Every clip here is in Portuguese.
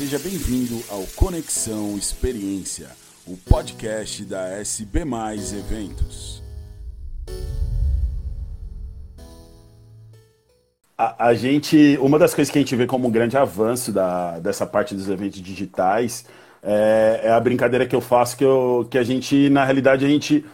Seja bem-vindo ao Conexão Experiência, o podcast da SB Mais Eventos. A, a, gente, uma das coisas que a gente vê como um grande avanço da, dessa parte dos eventos digitais é, é a brincadeira que eu faço que, eu, que a gente, na realidade, a gente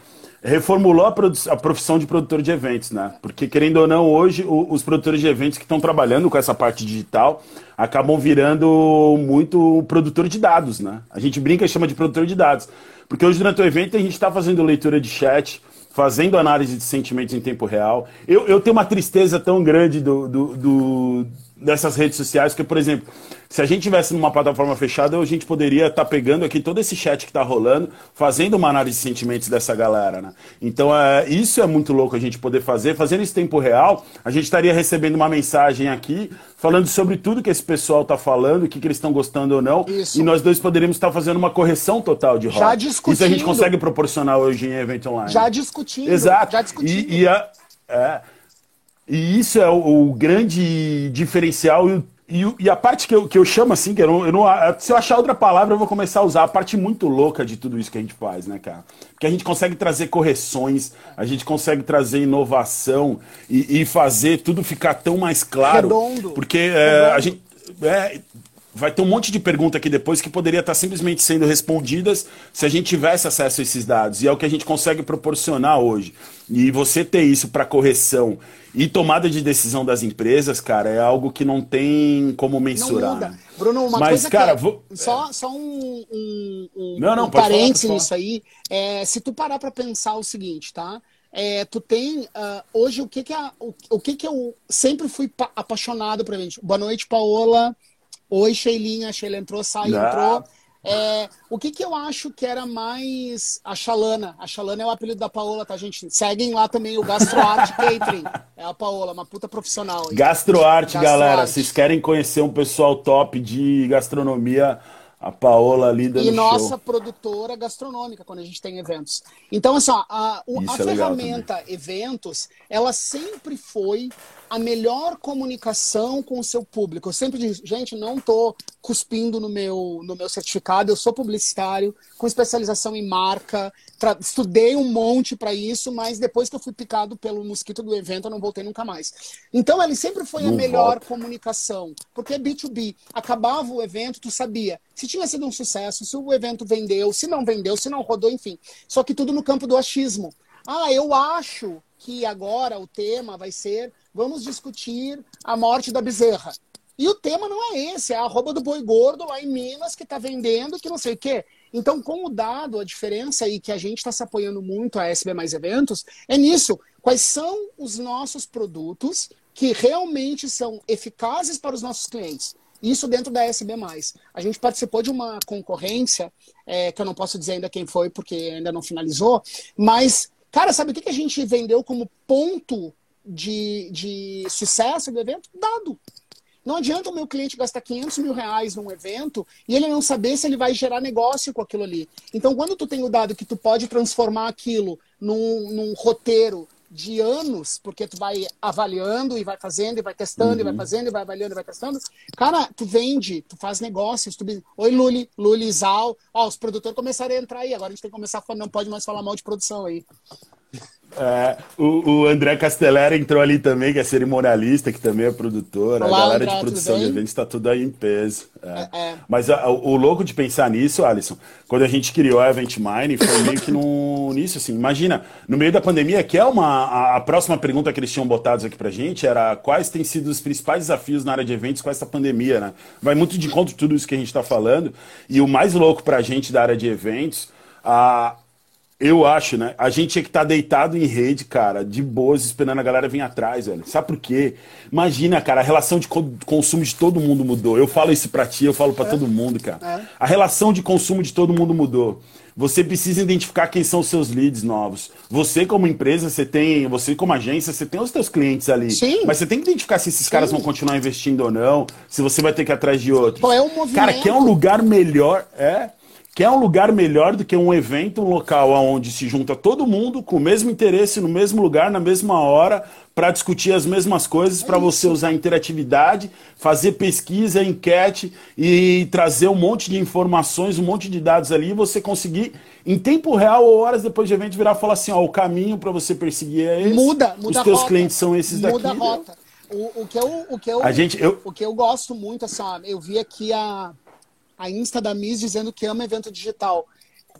reformulou a, a, profissão de produtor de eventos, né? Porque, querendo ou não, hoje o, os produtores de eventos que estão trabalhando com essa parte digital acabam virando muito produtor de dados, né? A gente brinca e chama de produtor de dados. Porque hoje, durante o evento, a gente está fazendo leitura de chat, fazendo análise de sentimentos em tempo real. Eu, eu tenho uma tristeza tão grande do, do, do dessas redes sociais, que, por exemplo, se a gente tivesse numa plataforma fechada, a gente poderia estar tá pegando aqui todo esse chat que está rolando, fazendo uma análise de sentimentos dessa galera, né? Então, é, isso é muito louco a gente poder fazer. Fazendo isso em tempo real, a gente estaria recebendo uma mensagem aqui falando sobre tudo que esse pessoal está falando, o que, que eles estão gostando ou não. Isso. E nós dois poderíamos estar fazendo uma correção total de rota. Já discutindo. Isso a gente consegue proporcionar hoje em evento online. Já discutindo. Exato. Já discutindo. E, e a, é, e isso é o, o grande diferencial e, e, e, a parte que eu, que eu chamo assim, que eu não, eu não, se eu achar outra palavra, eu vou começar a usar a parte muito louca de tudo isso que a gente faz, né, cara? Porque a gente consegue trazer correções, a gente consegue trazer inovação e, e fazer tudo ficar tão mais claro. Redondo. Porque é, a gente. É, vai ter um monte de pergunta aqui depois que poderia estar simplesmente sendo respondidas se a gente tivesse acesso a esses dados. E é o que a gente consegue proporcionar hoje. E você ter isso para correção e tomada de decisão das empresas, cara, é algo que não tem como mensurar. Não muda. Bruno, uma Mas, coisa cara, que é, vou... só, só um, um, um, não, não, um parênteses nisso aí. É, se tu parar para pensar o seguinte, tá? É, tu tem uh, hoje o que que, a, o, o, que que eu sempre fui apaixonado por evento. Boa noite, Paola. Oi, Sheilinha. Sheila entrou, sai, Não. entrou. É, o que, que eu acho que era mais a Xalana? A Xalana é o apelido da Paola, tá, gente? Seguem lá também o GastroArt Catering. É a Paola, uma puta profissional. GastroArt, Gastro galera. Vocês querem conhecer um pessoal top de gastronomia? A Paola ali dando E nossa show. produtora gastronômica, quando a gente tem eventos. Então, assim, ó, a, a é ferramenta eventos, ela sempre foi a melhor comunicação com o seu público. Eu sempre digo, gente, não estou cuspindo no meu, no meu certificado, eu sou publicitário, com especialização em marca, estudei um monte para isso, mas depois que eu fui picado pelo mosquito do evento, eu não voltei nunca mais. Então, ele sempre foi não a melhor volta. comunicação, porque é B2B. Acabava o evento, tu sabia se tinha sido um sucesso, se o evento vendeu, se não vendeu, se não rodou, enfim. Só que tudo no campo do achismo. Ah, eu acho que agora o tema vai ser vamos discutir a morte da bezerra. E o tema não é esse, é a arroba do boi gordo lá em Minas que está vendendo, que não sei o quê. Então, com o dado, a diferença aí que a gente está se apoiando muito a SB Mais Eventos é nisso. Quais são os nossos produtos que realmente são eficazes para os nossos clientes? Isso dentro da SB. A gente participou de uma concorrência, é, que eu não posso dizer ainda quem foi, porque ainda não finalizou, mas, cara, sabe o que a gente vendeu como ponto de, de sucesso do evento? Dado. Não adianta o meu cliente gastar 500 mil reais num evento e ele não saber se ele vai gerar negócio com aquilo ali. Então, quando tu tem o dado que tu pode transformar aquilo num, num roteiro de anos, porque tu vai avaliando e vai fazendo e vai testando uhum. e vai uhum. fazendo e vai avaliando e vai testando. Cara, tu vende, tu faz negócios. Tu... Oi, Luli, Luli, Zal. Ó, os produtores começaram a entrar aí. Agora a gente tem que começar a falar, não pode mais falar mal de produção aí. É, o, o, André Castellera entrou ali também, que é cerimonialista, que também é produtor. Olá, a galera André, de produção de eventos está tudo aí em peso. É. É, é. Mas a, o, o, louco de pensar nisso, Alisson, quando a gente criou a Event Mine, foi meio que no, nisso, assim. Imagina, no meio da pandemia, que é uma. A, a, próxima pergunta que eles tinham botados aqui pra gente era quais têm sido os principais desafios na área de eventos com essa pandemia, né? Vai muito de encontro tudo isso que a gente está falando. E o mais louco pra gente da área de eventos, a eu acho, né? A gente tinha que estar tá deitado em rede, cara, de boas, esperando a galera vir atrás, velho. Sabe por quê? Imagina, cara, a relação de consumo de todo mundo mudou. Eu falo isso pra ti, eu falo pra é. todo mundo, cara. É. A relação de consumo de todo mundo mudou. Você precisa identificar quem são os seus leads novos. Você, como empresa, você tem. Você, como agência, você tem os seus clientes ali. Sim. Mas você tem que identificar se esses Sim. caras vão continuar investindo ou não, se você vai ter que ir atrás de outros. Qual é o movimento? Cara, quer um lugar melhor. É que é um lugar melhor do que um evento, um local onde se junta todo mundo com o mesmo interesse, no mesmo lugar, na mesma hora, para discutir as mesmas coisas, para você usar interatividade, fazer pesquisa, enquete e trazer um monte de informações, um monte de dados ali, e você conseguir, em tempo real ou horas depois do evento, virar e falar assim: ó, o caminho para você perseguir é esse. Muda, muda Os teus clientes são esses muda daqui. Muda a rota. O, o, que eu, o, que eu, a gente, eu... o que eu gosto muito, assim, ó, eu vi aqui a, a Insta da Miss dizendo que ama evento digital.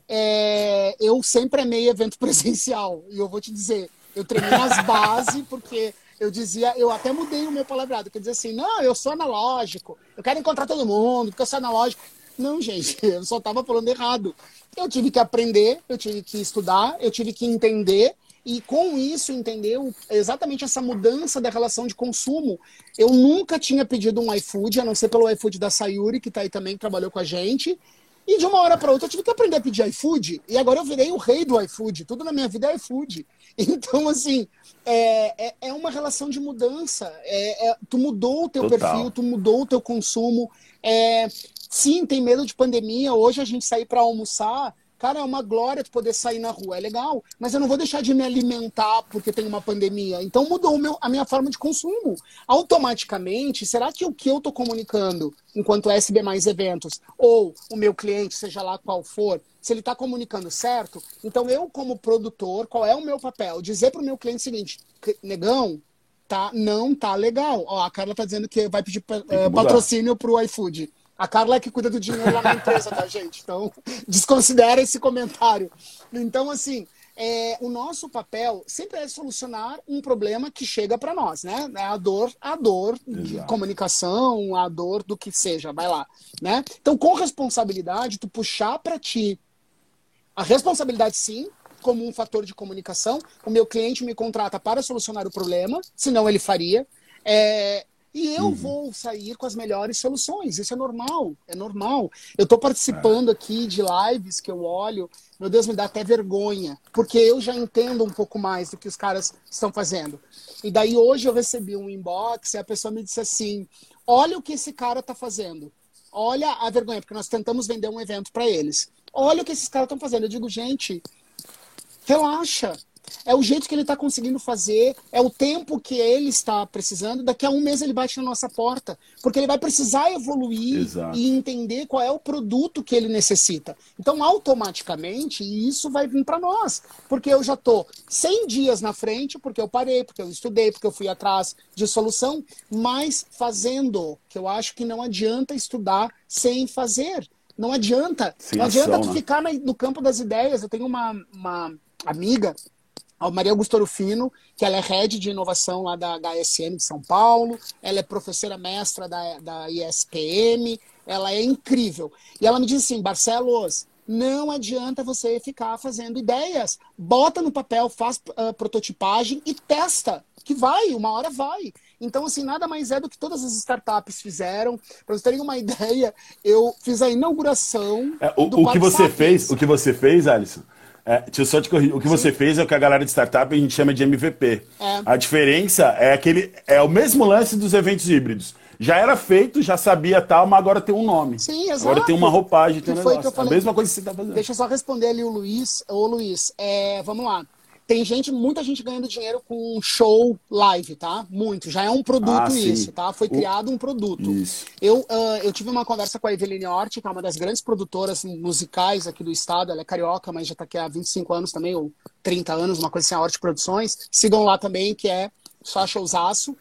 É, eu sempre amei evento presencial. E eu vou te dizer, eu treinei as bases, porque eu dizia, eu até mudei o meu palavrado, que eu dizia assim, não, eu sou analógico, eu quero encontrar todo mundo, porque eu sou analógico. Não, gente, eu só estava falando errado. Eu tive que aprender, eu tive que estudar, eu tive que entender, e com isso entendeu exatamente essa mudança da relação de consumo. Eu nunca tinha pedido um iFood, a não ser pelo iFood da Sayuri, que está aí também, que trabalhou com a gente. E de uma hora para outra eu tive que aprender a pedir iFood. E agora eu virei o rei do iFood. Tudo na minha vida é iFood. Então, assim, é, é, é uma relação de mudança. É, é, tu mudou o teu Total. perfil, tu mudou o teu consumo. É, sim, tem medo de pandemia. Hoje a gente sair para almoçar Cara, é uma glória tu poder sair na rua, é legal, mas eu não vou deixar de me alimentar porque tem uma pandemia. Então mudou meu, a minha forma de consumo. Automaticamente, será que o que eu estou comunicando enquanto SB mais eventos, ou o meu cliente, seja lá qual for, se ele está comunicando certo, então eu, como produtor, qual é o meu papel? Dizer para o meu cliente o seguinte, negão, tá, não tá legal. Ó, a Carla tá dizendo que vai pedir uh, patrocínio para o iFood. A Carla é que cuida do dinheiro lá na empresa, tá, gente? Então, desconsidera esse comentário. Então, assim, é, o nosso papel sempre é solucionar um problema que chega para nós, né? É a dor, a dor Exato. de comunicação, a dor do que seja, vai lá, né? Então, com responsabilidade, tu puxar para ti a responsabilidade, sim, como um fator de comunicação. O meu cliente me contrata para solucionar o problema, senão ele faria. É, e eu uhum. vou sair com as melhores soluções. Isso é normal, é normal. Eu estou participando é. aqui de lives que eu olho, meu Deus, me dá até vergonha, porque eu já entendo um pouco mais do que os caras estão fazendo. E daí hoje eu recebi um inbox e a pessoa me disse assim: olha o que esse cara está fazendo. Olha a vergonha, porque nós tentamos vender um evento para eles. Olha o que esses caras estão fazendo. Eu digo, gente, relaxa. É o jeito que ele está conseguindo fazer, é o tempo que ele está precisando. Daqui a um mês ele bate na nossa porta, porque ele vai precisar evoluir Exato. e entender qual é o produto que ele necessita. Então, automaticamente, isso vai vir para nós, porque eu já estou 100 dias na frente, porque eu parei, porque eu estudei, porque eu fui atrás de solução, mas fazendo, que eu acho que não adianta estudar sem fazer. Não adianta. Sem não adianta ação, tu né? ficar no campo das ideias. Eu tenho uma, uma amiga a Maria Augusto Rufino, que ela é head de inovação lá da HSM de São Paulo, ela é professora mestra da, da ISPM, ela é incrível. E ela me disse assim, Barcelos, não adianta você ficar fazendo ideias. Bota no papel, faz uh, prototipagem e testa, que vai, uma hora vai. Então, assim, nada mais é do que todas as startups fizeram. Para vocês terem uma ideia, eu fiz a inauguração. É, o, o que você fez, o que você fez, Alisson, é, deixa eu só te corrigir. O que você fez é o que a galera de startup a gente chama de MVP. É. A diferença é aquele. É o mesmo lance dos eventos híbridos. Já era feito, já sabia tal, mas agora tem um nome. Sim, exato. Agora tem uma roupagem, tem um negócio. É a mesma coisa que você está fazendo. Deixa eu só responder ali o Luiz. Ô, Luiz, é, vamos lá. Tem gente, muita gente ganhando dinheiro com show live, tá? Muito. Já é um produto ah, isso, tá? Foi criado um produto. Isso. Eu, uh, eu tive uma conversa com a Eveline Hort, que é uma das grandes produtoras musicais aqui do estado. Ela é carioca, mas já tá aqui há 25 anos também, ou 30 anos, uma coisa assim, a Hort Produções. Sigam lá também, que é só showzaço.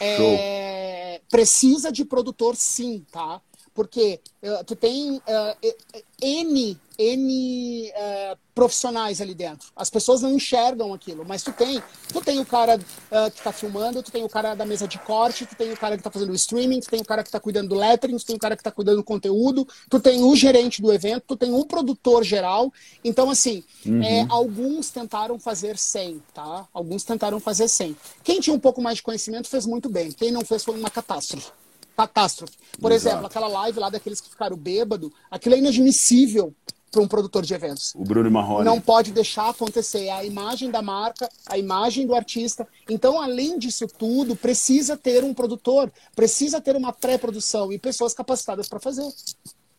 É, precisa de produtor sim, tá? Porque uh, tu tem uh, N, N uh, profissionais ali dentro. As pessoas não enxergam aquilo, mas tu tem. Tu tem o cara que está filmando, tu tem o cara da mesa de corte, tu tem o cara que está fazendo o streaming, tu tem o cara que está cuidando do lettering, tu tem o cara que está cuidando do conteúdo, tu tem o gerente do evento, tu tem um produtor geral. Então, assim, uhum. é, alguns tentaram fazer sem, tá? Alguns tentaram fazer sem. Quem tinha um pouco mais de conhecimento fez muito bem. Quem não fez foi uma catástrofe catástrofe. Por Exato. exemplo, aquela live lá daqueles que ficaram bêbado, aquilo é inadmissível para um produtor de eventos. O Bruno Marrone. Não pode deixar acontecer. É a imagem da marca, a imagem do artista. Então, além disso tudo, precisa ter um produtor, precisa ter uma pré-produção e pessoas capacitadas para fazer.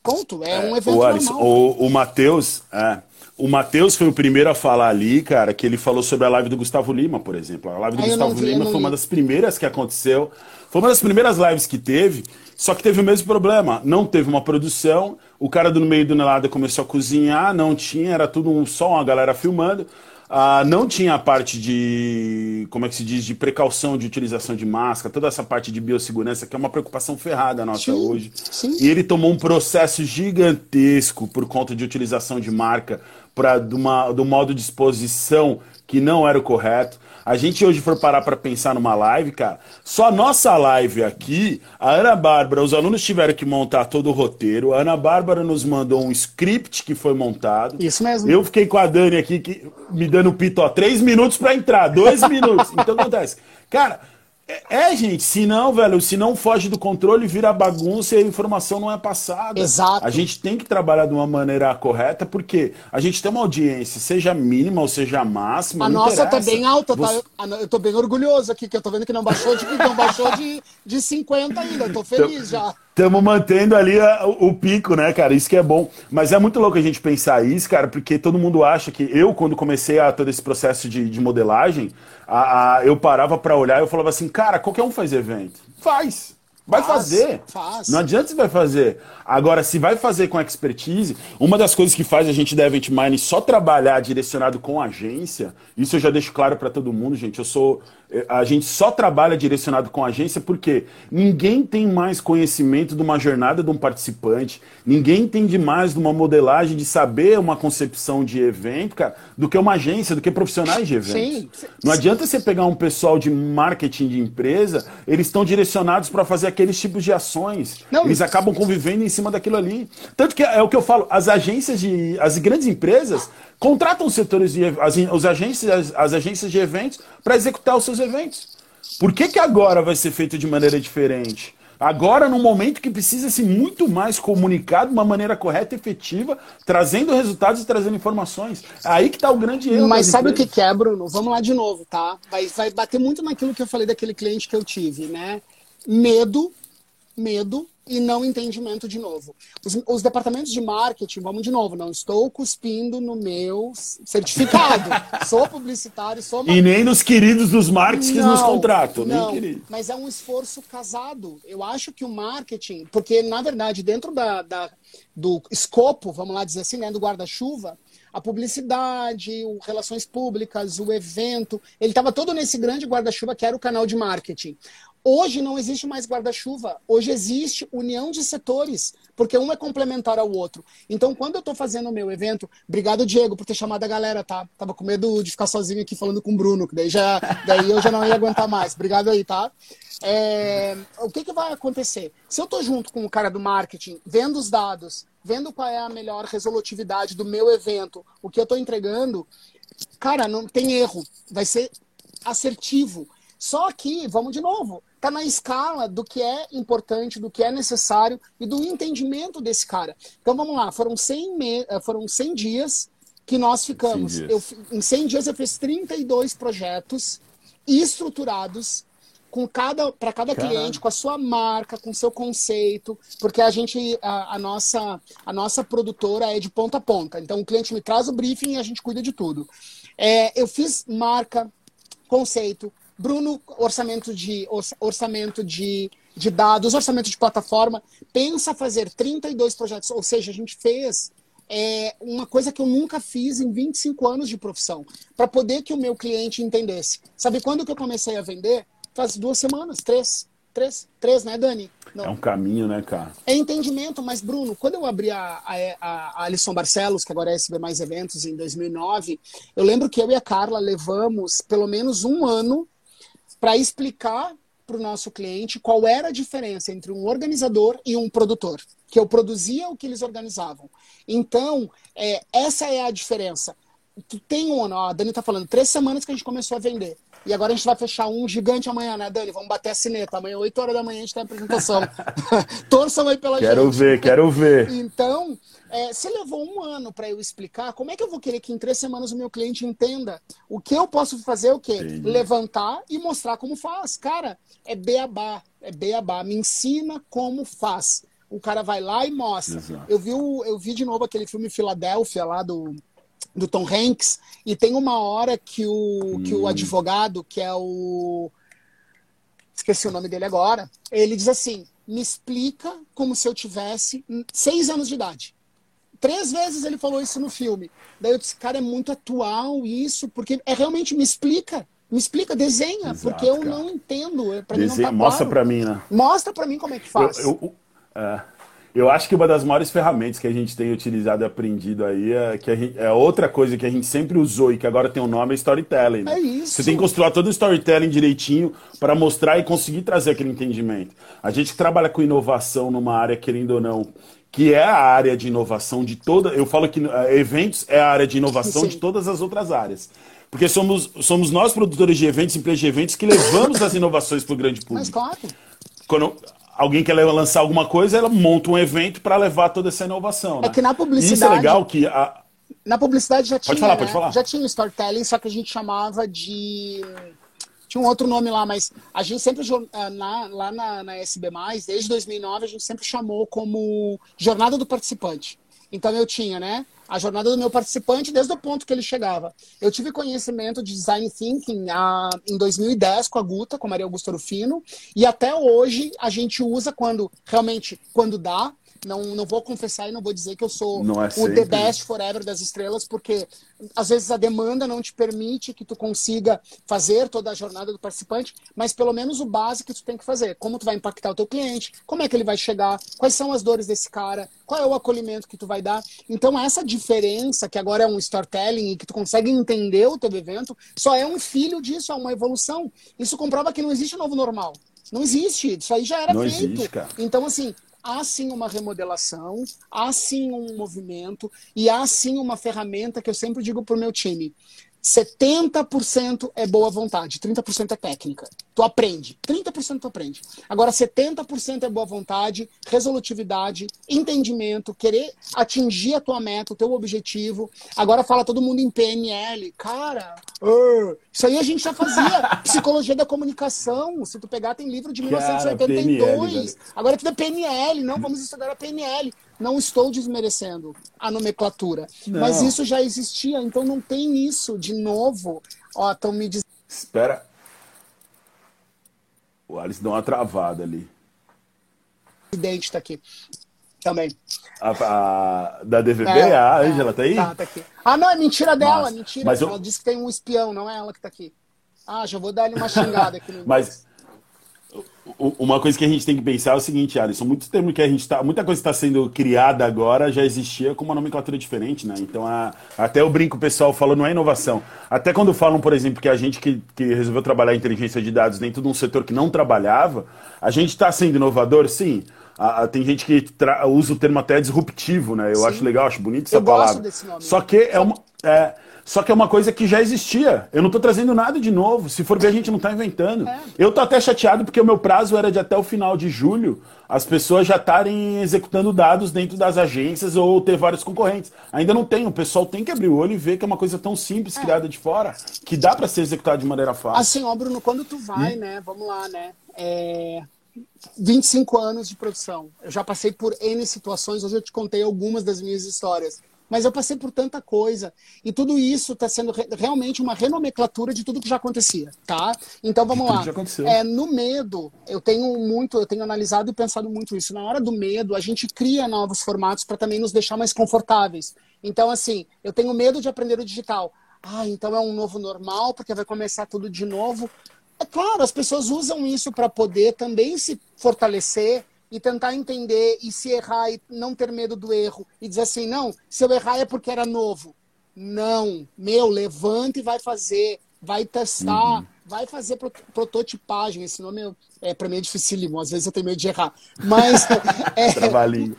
Ponto. É, é um evento o Alisson, normal. O, o Matheus, é, o Matheus foi o primeiro a falar ali, cara, que ele falou sobre a live do Gustavo Lima, por exemplo. A live do Gustavo vi, Lima foi uma das primeiras que aconteceu. Foi uma das primeiras lives que teve, só que teve o mesmo problema. Não teve uma produção, o cara do meio do nada começou a cozinhar, não tinha, era tudo um, só uma galera filmando. Ah, não tinha a parte de, como é que se diz, de precaução de utilização de máscara, toda essa parte de biossegurança, que é uma preocupação ferrada nossa sim, hoje. Sim. E ele tomou um processo gigantesco por conta de utilização de marca, pra, do, uma, do modo de exposição que não era o correto. A gente hoje for parar para pensar numa live, cara, só a nossa live aqui, a Ana Bárbara, os alunos tiveram que montar todo o roteiro. A Ana Bárbara nos mandou um script que foi montado. Isso mesmo. Eu fiquei com a Dani aqui que, me dando pito, ó, três minutos para entrar, dois minutos. Então acontece. Cara, é, é, gente, se não, velho, se não foge do controle, vira bagunça e a informação não é passada. Exato. A gente tem que trabalhar de uma maneira correta, porque a gente tem uma audiência, seja mínima ou seja máxima. A nossa tá bem alta, tá? Você... tá? Eu tô bem orgulhoso aqui, que eu tô vendo que não baixou de, não baixou de, de 50 ainda. Eu tô feliz já. Estamos mantendo ali a, o, pico, né, cara? Isso que é bom. Mas é muito louco a gente pensar isso, cara, porque todo mundo acha que eu, quando comecei a todo esse processo de, de modelagem, a, a, eu parava para olhar e eu falava assim, cara, qualquer um faz evento. Faz. Vai faz, fazer. Faz. Não adianta você vai fazer. Agora, se vai fazer com expertise, uma das coisas que faz a gente da Event Mine só trabalhar direcionado com agência, isso eu já deixo claro para todo mundo, gente. Eu sou a gente só trabalha direcionado com agência porque ninguém tem mais conhecimento de uma jornada de um participante, ninguém entende mais de uma modelagem, de saber uma concepção de evento, cara, do que uma agência, do que profissionais de eventos. Sim. Não adianta você pegar um pessoal de marketing de empresa, eles estão direcionados para fazer aqueles tipos de ações. Não, eles acabam convivendo em cima daquilo ali. Tanto que é o que eu falo, as agências de. as grandes empresas contratam os setores de as, os agências, as, as agências de eventos para executar os seus eventos. Por que, que agora vai ser feito de maneira diferente? Agora, num momento que precisa ser muito mais comunicado de uma maneira correta e efetiva, trazendo resultados e trazendo informações. É aí que está o grande erro. Mas sabe empresas. o que, que é, Bruno? Vamos lá de novo, tá? Vai, vai bater muito naquilo que eu falei daquele cliente que eu tive, né? Medo, medo e não entendimento de novo. Os, os, departamentos de marketing, vamos de novo, não estou cuspindo no meu certificado. sou publicitário, sou E nem nos queridos dos marketing não, nos contratam, não. Mas é um esforço casado. Eu acho que o marketing, porque na verdade, dentro da, da do escopo, vamos lá dizer assim, né, do guarda-chuva, a publicidade, o relações públicas, o evento, ele estava todo nesse grande guarda-chuva que era o canal de marketing. Hoje não existe mais guarda-chuva, hoje existe união de setores, porque um é complementar ao outro. Então, quando eu estou fazendo o meu evento, obrigado, Diego, por ter chamado a galera, tá? Tava com medo de ficar sozinho aqui falando com o Bruno, que daí, já, daí eu já não ia aguentar mais. Obrigado aí, tá? É, o que, que vai acontecer? Se eu estou junto com o cara do marketing, vendo os dados, vendo qual é a melhor resolutividade do meu evento, o que eu estou entregando, cara, não tem erro. Vai ser assertivo. Só que, vamos de novo, está na escala do que é importante, do que é necessário e do entendimento desse cara. Então vamos lá, foram 100, me... Eh, foram 100 dias que nós ficamos. Eu, em 100 dias eu fiz 32 projetos estruturados com cada para cada Caramba. cliente, com a sua marca, com o seu conceito, porque a gente a, a, nossa a nossa produtora é de ponta a ponta. Então o cliente me traz o briefing e a gente cuida de tudo. É, eu fiz marca, conceito, Bruno, orçamento de, orçamento de, de dados, orçamento de plataforma, pensa fazer 32 projetos, ou seja, a gente fez é, uma coisa que eu nunca fiz em 25 anos de profissão, para poder que o meu cliente entendesse. Sabe quando que eu comecei a vender? Faz duas semanas, três. Três, três, né, Dani? Não. É um caminho, né, cara? É entendimento, mas, Bruno, quando eu abri a, a, a Alisson Barcelos, que agora é SB Mais Eventos, em 2009, eu lembro que eu e a Carla levamos pelo menos um ano para explicar para o nosso cliente qual era a diferença entre um organizador e um produtor, que eu produzia o que eles organizavam. Então, é, essa é a diferença. Tu tem um ano, a Dani está falando, três semanas que a gente começou a vender. E agora a gente vai fechar um gigante amanhã, né, Dani? Vamos bater a sineta. Amanhã, 8 horas da manhã, a gente tem a apresentação. Torçam aí pela quero gente. Quero ver, quero ver. Então, é, se levou um ano para eu explicar, como é que eu vou querer que em três semanas o meu cliente entenda o que eu posso fazer, o quê? Entendi. Levantar e mostrar como faz. Cara, é beabá, é beabá. Me ensina como faz. o cara vai lá e mostra. Eu vi, o, eu vi de novo aquele filme Filadélfia lá do, do Tom Hanks, e tem uma hora que o, hum. que o hum. advogado, que é o. Esqueci o nome dele agora, ele diz assim: me explica como se eu tivesse seis anos de idade. Três vezes ele falou isso no filme. Daí eu disse, cara, é muito atual isso, porque é realmente me explica. Me explica, desenha, Exato, porque eu cara. não entendo. É, pra desenha, mim não tá mostra para mim, né? Mostra para mim como é que faz. Eu, eu, é, eu, acho que uma das maiores ferramentas que a gente tem utilizado e aprendido aí é que gente, é outra coisa que a gente sempre usou e que agora tem um nome é storytelling. Né? É isso. Você tem que construir todo o storytelling direitinho para mostrar e conseguir trazer aquele entendimento. A gente que trabalha com inovação numa área, querendo ou não, que é a área de inovação de toda. Eu falo que uh, eventos é a área de inovação Sim. de todas as outras áreas. Porque somos, somos nós, produtores de eventos, empresas de eventos, que levamos as inovações para o grande público. Mas claro. Quando alguém quer lançar alguma coisa, ela monta um evento para levar toda essa inovação. Né? É que na publicidade. Isso é legal que. A... Na publicidade já pode tinha. Falar, né? pode falar. Já tinha storytelling, só que a gente chamava de. Tinha um outro nome lá, mas a gente sempre, eh, na, lá na, na SB, desde 2009, a gente sempre chamou como Jornada do Participante. Então eu tinha, né? A jornada do meu participante desde o ponto que ele chegava. Eu tive conhecimento de design thinking a, em 2010 com a Guta, com a Maria Augusta Rufino, e até hoje a gente usa quando realmente quando dá, não, não vou confessar e não vou dizer que eu sou é o the best forever das estrelas, porque às vezes a demanda não te permite que tu consiga fazer toda a jornada do participante, mas pelo menos o básico que tu tem que fazer. Como tu vai impactar o teu cliente, como é que ele vai chegar, quais são as dores desse cara, qual é o acolhimento que tu vai dar. Então essa diferença, que agora é um storytelling e que tu consegue entender o teu evento, só é um filho disso, é uma evolução. Isso comprova que não existe novo normal. Não existe, isso aí já era não feito. Existe, então, assim, há sim uma remodelação, há sim um movimento e há sim uma ferramenta que eu sempre digo para o meu time. 70% é boa vontade, 30% é técnica. Tu aprende, 30% tu aprende. Agora 70% é boa vontade, resolutividade, entendimento, querer atingir a tua meta, o teu objetivo. Agora fala todo mundo em PNL. Cara, uh, isso aí a gente já fazia. Psicologia da comunicação. Se tu pegar, tem livro de 1982. Cara, PNL, Agora tudo é PNL. Não, vamos estudar a PNL. Não estou desmerecendo a nomenclatura. Não. Mas isso já existia, então não tem isso de novo. Ó, estão me dizendo. Espera. O Alice deu uma travada ali. O presidente está aqui. Também. A, a, da DVB, é, a Ângela é, tá aí? Tá, tá aqui. Ah, não, é mentira dela, Mas, mentira. Mas eu... Ela disse que tem um espião, não é ela que tá aqui. Ah, já vou dar lhe uma xingada aqui no Mas uma coisa que a gente tem que pensar é o seguinte, Alisson, muito tempo que a gente tá, muita coisa está sendo criada agora já existia com uma nomenclatura diferente, né? Então, a, até o brinco o pessoal falou, não é inovação. Até quando falam, por exemplo, que a gente que, que resolveu trabalhar inteligência de dados dentro de um setor que não trabalhava, a gente está sendo inovador, sim. A, a, tem gente que usa o termo até disruptivo, né? Eu sim. acho legal, acho bonito essa Eu palavra. Desse nome. Só que é uma. É, só que é uma coisa que já existia. Eu não estou trazendo nada de novo. Se for ver, a gente não está inventando. É. Eu tô até chateado porque o meu prazo era de até o final de julho as pessoas já estarem executando dados dentro das agências ou ter vários concorrentes. Ainda não tem. O pessoal tem que abrir o olho e ver que é uma coisa tão simples, é. criada de fora, que dá para ser executada de maneira fácil. Assim, ó, Bruno, quando tu vai, hum? né? Vamos lá, né? É... 25 anos de produção. Eu já passei por N situações, hoje eu te contei algumas das minhas histórias mas eu passei por tanta coisa. E tudo isso está sendo re realmente uma renomenclatura de tudo que já acontecia, tá? Então vamos lá. É, no medo, eu tenho muito, eu tenho analisado e pensado muito isso. Na hora do medo, a gente cria novos formatos para também nos deixar mais confortáveis. Então, assim, eu tenho medo de aprender o digital. Ah, então é um novo normal, porque vai começar tudo de novo. É claro, as pessoas usam isso para poder também se fortalecer e tentar entender e se errar e não ter medo do erro e dizer assim, não, se eu errar é porque era novo. Não, meu, levanta e vai fazer, vai testar, uhum. vai fazer prototipagem. Esse nome é, é para mim é dificílimo, às vezes eu tenho medo de errar. Mas é,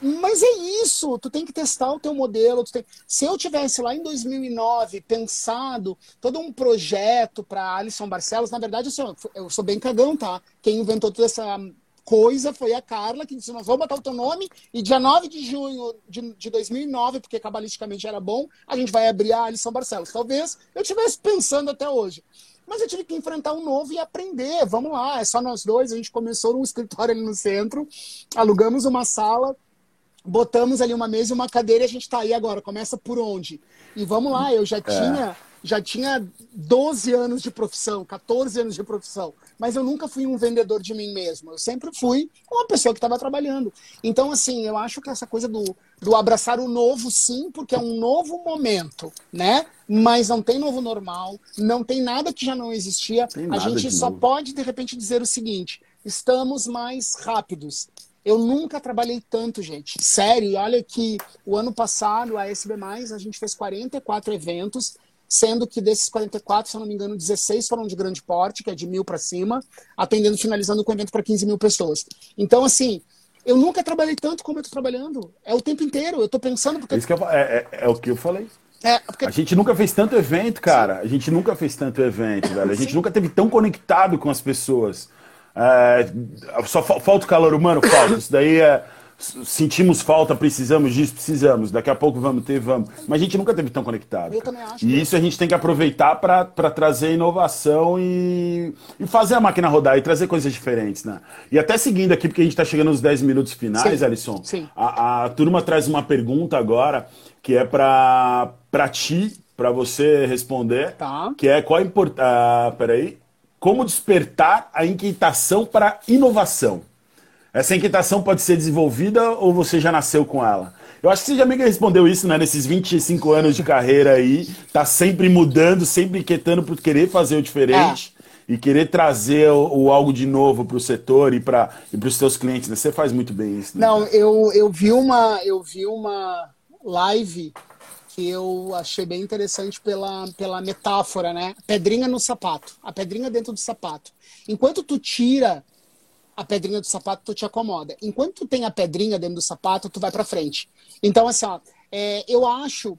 mas é isso, tu tem que testar o teu modelo. Tem... Se eu tivesse lá em 2009 pensado todo um projeto para Alisson Barcelos, na verdade eu sou, eu sou bem cagão, tá? Quem inventou toda essa coisa foi a Carla que disse: Nós vamos botar o teu nome e dia 9 de junho de, de 2009, porque cabalisticamente era bom, a gente vai abrir a Alisson Barcelos. Talvez eu estivesse pensando até hoje. Mas eu tive que enfrentar um novo e aprender. Vamos lá, é só nós dois. A gente começou num escritório ali no centro, alugamos uma sala botamos ali uma mesa e uma cadeira e a gente está aí agora. Começa por onde? E vamos lá, eu já é. tinha já tinha 12 anos de profissão, 14 anos de profissão, mas eu nunca fui um vendedor de mim mesmo. Eu sempre fui uma pessoa que estava trabalhando. Então, assim, eu acho que essa coisa do, do abraçar o novo, sim, porque é um novo momento, né? Mas não tem novo normal, não tem nada que já não existia. A gente só novo. pode, de repente, dizer o seguinte: estamos mais rápidos. Eu nunca trabalhei tanto, gente. Sério, olha que o ano passado, a SB, a gente fez 44 eventos sendo que desses 44, se eu não me engano, 16 foram de grande porte, que é de mil para cima, atendendo, finalizando com o evento para 15 mil pessoas. Então, assim, eu nunca trabalhei tanto como eu estou trabalhando. É o tempo inteiro, eu estou pensando... Porque... Isso que eu, é, é, é, o que eu falei. É, porque... A gente nunca fez tanto evento, cara. Sim. A gente nunca fez tanto evento, velho. A gente Sim. nunca teve tão conectado com as pessoas. É, só falta o calor humano? Falta. Isso daí é sentimos falta, precisamos disso, precisamos. Daqui a pouco vamos ter, vamos. Mas a gente nunca teve tão conectado. Eu também acho. E isso a gente tem que aproveitar para trazer inovação e, e fazer a máquina rodar e trazer coisas diferentes, né? E até seguindo aqui, porque a gente está chegando nos 10 minutos finais, Sim. Alisson. Sim. A, a turma traz uma pergunta agora que é para ti, para você responder. Tá. Que é qual a importância. Ah, peraí. Como despertar a inquietação para inovação? Essa inquietação pode ser desenvolvida ou você já nasceu com ela? Eu acho que você já me respondeu isso, né? Nesses 25 anos de carreira aí, tá sempre mudando, sempre inquietando por querer fazer o diferente é. e querer trazer o, o algo de novo para o setor e para os seus clientes. Né? Você faz muito bem isso. Né? Não, eu, eu vi uma eu vi uma live que eu achei bem interessante pela, pela metáfora, né? Pedrinha no sapato, a pedrinha dentro do sapato. Enquanto tu tira a pedrinha do sapato tu te acomoda. Enquanto tu tem a pedrinha dentro do sapato, tu vai para frente. Então, assim, ó, é, eu acho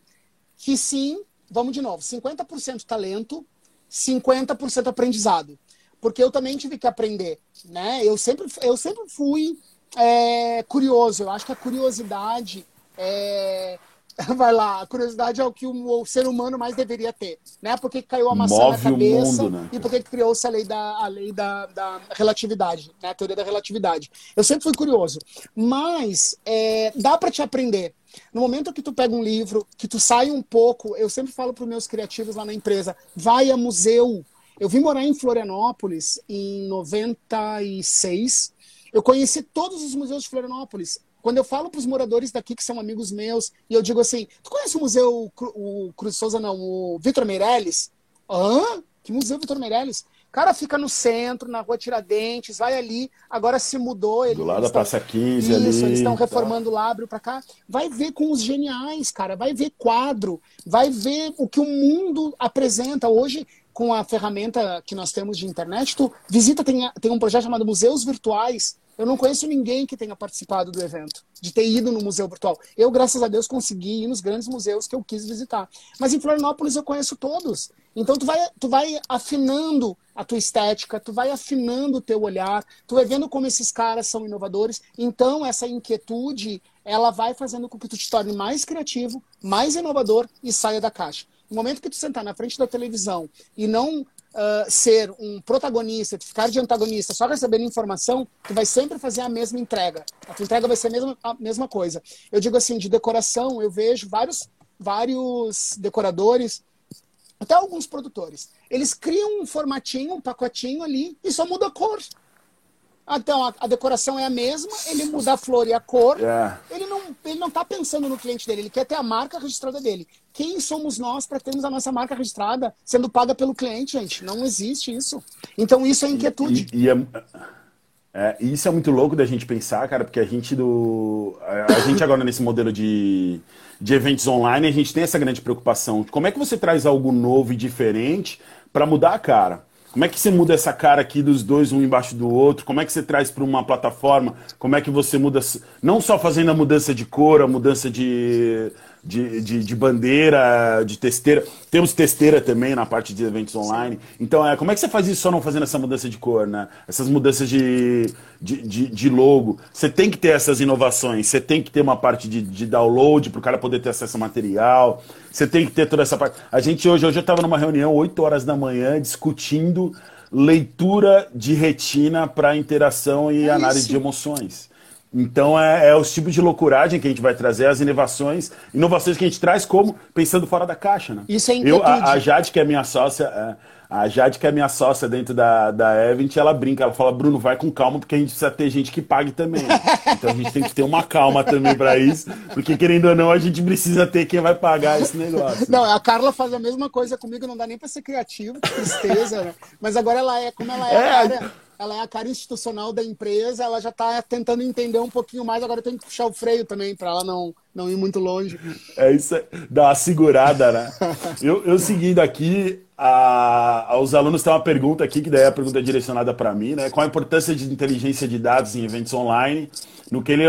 que sim, vamos de novo, 50% talento, 50% aprendizado. Porque eu também tive que aprender, né? Eu sempre, eu sempre fui é, curioso. Eu acho que a curiosidade é, vai lá, a curiosidade é o que o, ser humano mais deveria ter, né? Porque caiu a maçã Move na cabeça mundo, né? e porque criou-se a lei, da, a lei da, da relatividade, né? A teoria da relatividade. Eu sempre fui curioso, mas é, dá para te aprender. No momento que tu pega um livro, que tu sai um pouco, eu sempre falo para os meus criativos lá na empresa, vai a museu. Eu vim morar em Florianópolis em 96. Eu conheci todos os museus de Florianópolis. Quando eu falo para os moradores daqui que são amigos meus, e eu digo assim: Tu conhece o museu, o Cruz Souza, não, o Vitor Meirelles? Hã? Que museu Vitor Meirelles? Cara, fica no centro, na rua Tiradentes, vai ali, agora se mudou. Ele, Do lado da Praça 15 isso, ali. eles estão tá. reformando tá. lá, abriu para cá. Vai ver com os geniais, cara, vai ver quadro, vai ver o que o mundo apresenta. Hoje, com a ferramenta que nós temos de internet, tu visita, tem, tem um projeto chamado Museus Virtuais, eu não conheço ninguém que tenha participado do evento, de ter ido no museu virtual. Eu, graças a Deus, consegui ir nos grandes museus que eu quis visitar. Mas em Florianópolis eu conheço todos. Então tu vai, tu vai afinando a tua estética, tu vai afinando o teu olhar, tu vai vendo como esses caras são inovadores. Então essa inquietude, ela vai fazendo com que tu te torne mais criativo, mais inovador e saia da caixa. No momento que tu sentar na frente da televisão e não uh, ser um protagonista, ficar de antagonista, só recebendo informação, tu vai sempre fazer a mesma entrega. A tua entrega vai ser a mesma, a mesma coisa. Eu digo assim, de decoração, eu vejo vários, vários decoradores, até alguns produtores. Eles criam um formatinho, um pacotinho ali e só muda a cor. Então, a, a, decoração é a mesma, ele muda a flor e a cor. É. Ele não ele não está pensando no cliente dele, ele quer ter a marca registrada dele. Quem somos nós para termos a nossa marca registrada sendo paga pelo cliente, gente? Não existe isso. Então, isso é inquietude. E, e, e é, é, isso é muito louco da gente pensar, cara, porque a gente do. A, a gente agora nesse modelo de, de eventos online, a gente tem essa grande preocupação. Como é que você traz algo novo e diferente para mudar a cara? Como é que você muda essa cara aqui dos dois, um embaixo do outro? Como é que você traz para uma plataforma? Como é que você muda, não só fazendo a mudança de cor, a mudança de, de, de, de, bandeira, de testeira. Temos testeira também na parte de eventos online. Então, é, como é que você faz isso só não fazendo essa mudança de cor, né? Essas mudanças de, de, de, de logo. Você tem que ter essas inovações. Você tem que ter uma parte de, de download para o cara poder ter acesso ao material. Você tem que ter toda essa parte. A gente hoje, hoje eu estava numa reunião 8 horas da manhã discutindo leitura de retina para interação e é análise isso. de emoções. Então é, é os tipos de loucuragem que a gente vai trazer, as inovações, inovações que a gente traz como pensando fora da caixa, né? Isso é Eu, a, a Jade, que é minha sócia, é, a Jade, que é minha sócia dentro da, da Event, ela brinca, ela fala, Bruno, vai com calma, porque a gente precisa ter gente que pague também. Então a gente tem que ter uma calma também para isso, porque querendo ou não, a gente precisa ter quem vai pagar esse negócio. Não, a Carla faz a mesma coisa comigo, não dá nem para ser criativo, que tristeza, né? Mas agora ela é, como ela é, é cara, ela é a cara institucional da empresa, ela já está tentando entender um pouquinho mais, agora tem que puxar o freio também para ela não, não ir muito longe. É isso, dá uma segurada, né? eu, eu seguindo aqui, a, aos alunos tem uma pergunta aqui, que daí a pergunta é direcionada para mim, né? Qual a importância de inteligência de dados em eventos online, no que ele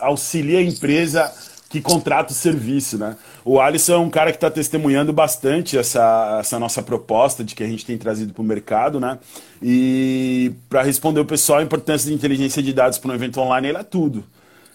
auxilia a empresa que contrata o serviço, né? O Alisson é um cara que está testemunhando bastante essa, essa nossa proposta de que a gente tem trazido para o mercado, né? E para responder o pessoal, a importância de inteligência de dados para um evento online, é tudo.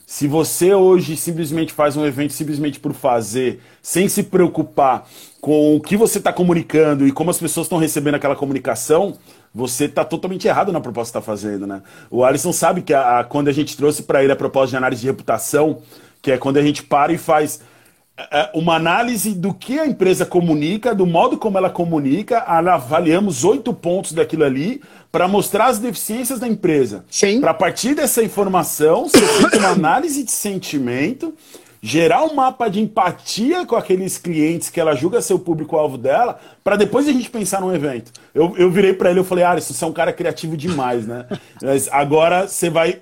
Se você hoje simplesmente faz um evento simplesmente por fazer, sem se preocupar com o que você está comunicando e como as pessoas estão recebendo aquela comunicação, você está totalmente errado na proposta que está fazendo, né? O Alisson sabe que a, a, quando a gente trouxe para ele a proposta de análise de reputação, que é quando a gente para e faz é, uma análise do que a empresa comunica, do modo como ela comunica, avaliamos oito pontos daquilo ali para mostrar as deficiências da empresa. Para partir dessa informação, ser feita uma análise de sentimento, gerar um mapa de empatia com aqueles clientes que ela julga ser o público-alvo dela, para depois a gente pensar num evento. Eu, eu virei para ele e falei, Alisson, você é um cara criativo demais, né? Mas agora você vai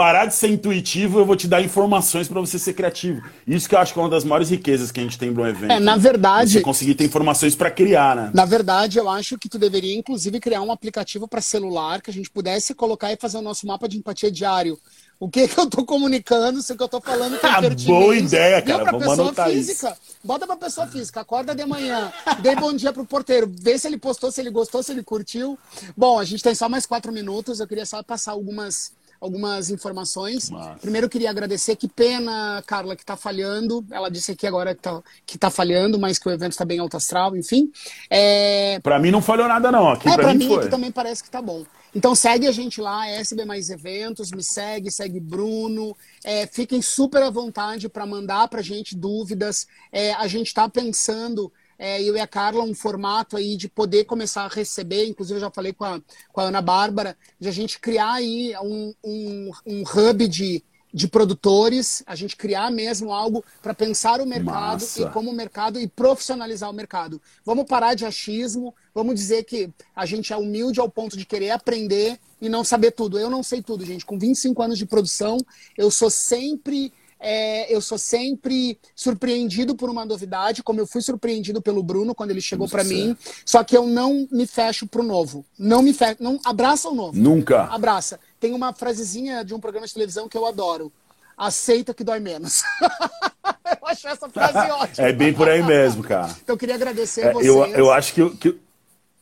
parar de ser intuitivo, eu vou te dar informações para você ser criativo. Isso que eu acho que é uma das maiores riquezas que a gente tem para um evento. É, na verdade. Você conseguir ter informações para criar, né? Na verdade, eu acho que tu deveria, inclusive, criar um aplicativo para celular que a gente pudesse colocar e fazer o nosso mapa de empatia diário. O que, que eu tô comunicando, se o que eu tô falando tem ah, Boa ideia, cara. Vamos pessoa anotar física. Isso. Bota pra pessoa física, acorda de manhã, dê bom dia pro porteiro, vê se ele postou, se ele gostou, se ele curtiu. Bom, a gente tem só mais quatro minutos, eu queria só passar algumas algumas informações. Primeiro, eu queria agradecer. Que pena, Carla, que está falhando. Ela disse aqui agora que está tá falhando, mas que o evento está bem alto astral, enfim. É... Para mim não falhou nada, não. Aqui é, para mim, mim aqui também parece que está bom. Então segue a gente lá, SB Mais Eventos, me segue, segue Bruno. É, fiquem super à vontade para mandar para a gente dúvidas. É, a gente está pensando é, eu e a Carla, um formato aí de poder começar a receber, inclusive eu já falei com a, com a Ana Bárbara, de a gente criar aí um, um, um hub de, de produtores, a gente criar mesmo algo para pensar o mercado Massa. e como o mercado e profissionalizar o mercado. Vamos parar de achismo, vamos dizer que a gente é humilde ao ponto de querer aprender e não saber tudo. Eu não sei tudo, gente. Com 25 anos de produção, eu sou sempre é, eu sou sempre surpreendido por uma novidade, como eu fui surpreendido pelo Bruno quando ele chegou para mim. Só que eu não me fecho pro novo. Não me fecho, não abraça o novo. Nunca. Abraça. Tem uma frasezinha de um programa de televisão que eu adoro. Aceita que dói menos. eu acho essa frase ótima. É bem por aí mesmo, cara. Então eu queria agradecer é, vocês. Eu, eu acho que, que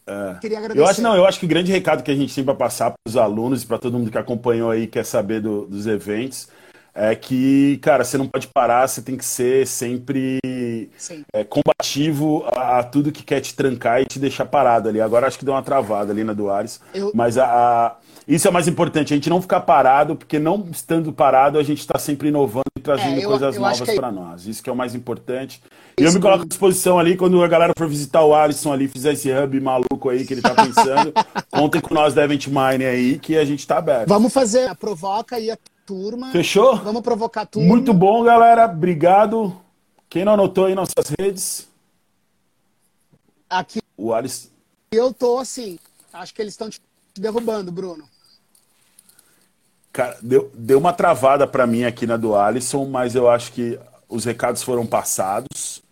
é. Eu acho, não, eu acho que o grande recado que a gente tem para passar para os alunos e para todo mundo que acompanhou aí, quer saber do, dos eventos, é que, cara, você não pode parar, você tem que ser sempre é, combativo a, a, tudo que quer te trancar e te deixar parado ali. Agora acho que deu uma travada ali na do Ares. Eu... Mas a, a, isso é o mais importante, a gente não ficar parado, porque não estando parado, a gente está sempre inovando e trazendo é, eu, coisas eu novas é... para nós. Isso que é o mais importante. E eu me coloco à disposição ali, quando a galera for visitar o Alisson ali, fizer esse hub maluco aí que ele tá pensando, contem com nós da Event Mine aí, que a gente tá aberto. Vamos fazer, provoca aí a turma. Fechou? Vamos provocar tudo. Muito bom, galera. Obrigado. Quem não anotou aí nossas redes? Aqui. O Alisson. Eu tô assim. Acho que eles estão te derrubando, Bruno. Cara, deu, deu uma travada para mim aqui na do Alisson, mas eu acho que os recados foram passados.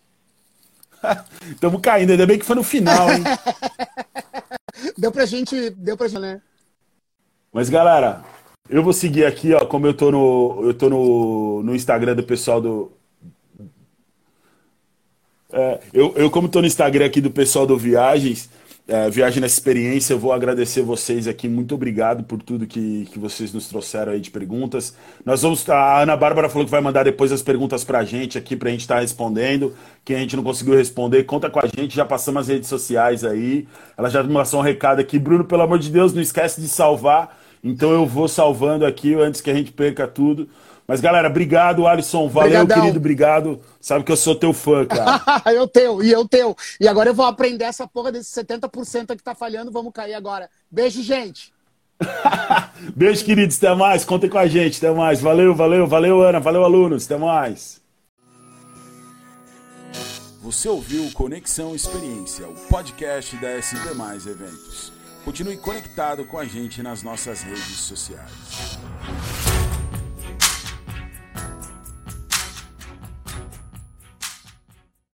Estamos caindo, ainda bem que foi no final, hein? deu pra gente, deu pra gente, né? Mas galera, eu vou seguir aqui, ó, como eu tô no, eu tô no, no Instagram do pessoal do. É, eu, eu, como tô no Instagram aqui do pessoal do Viagens, é, Viagem nessa Experiência, eu vou agradecer vocês aqui. Muito obrigado por tudo que, que vocês nos trouxeram aí de perguntas. Nós vamos. A Ana Bárbara falou que vai mandar depois as perguntas pra gente aqui, pra gente estar tá respondendo. Quem a gente não conseguiu responder, conta com a gente. Já passamos as redes sociais aí. Ela já me passou um recado aqui. Bruno, pelo amor de Deus, não esquece de salvar Então eu vou salvando aqui antes que a gente perca tudo. Mas, galera, obrigado, Alisson. Valeu, Obrigadão. querido, obrigado. Sabe que eu sou teu fã, cara. eu teu, e eu teu. E agora eu vou aprender essa porra desse 70% que tá falhando. Vamos cair agora. Beijo, gente. Beijo, queridos. Até mais. Contem com a gente. Até mais. Valeu, valeu, valeu, Ana. Valeu, alunos. Até mais. Você ouviu Conexão Experiência, o podcast da SB Mais Eventos. Continue conectado com a gente nas nossas redes sociais.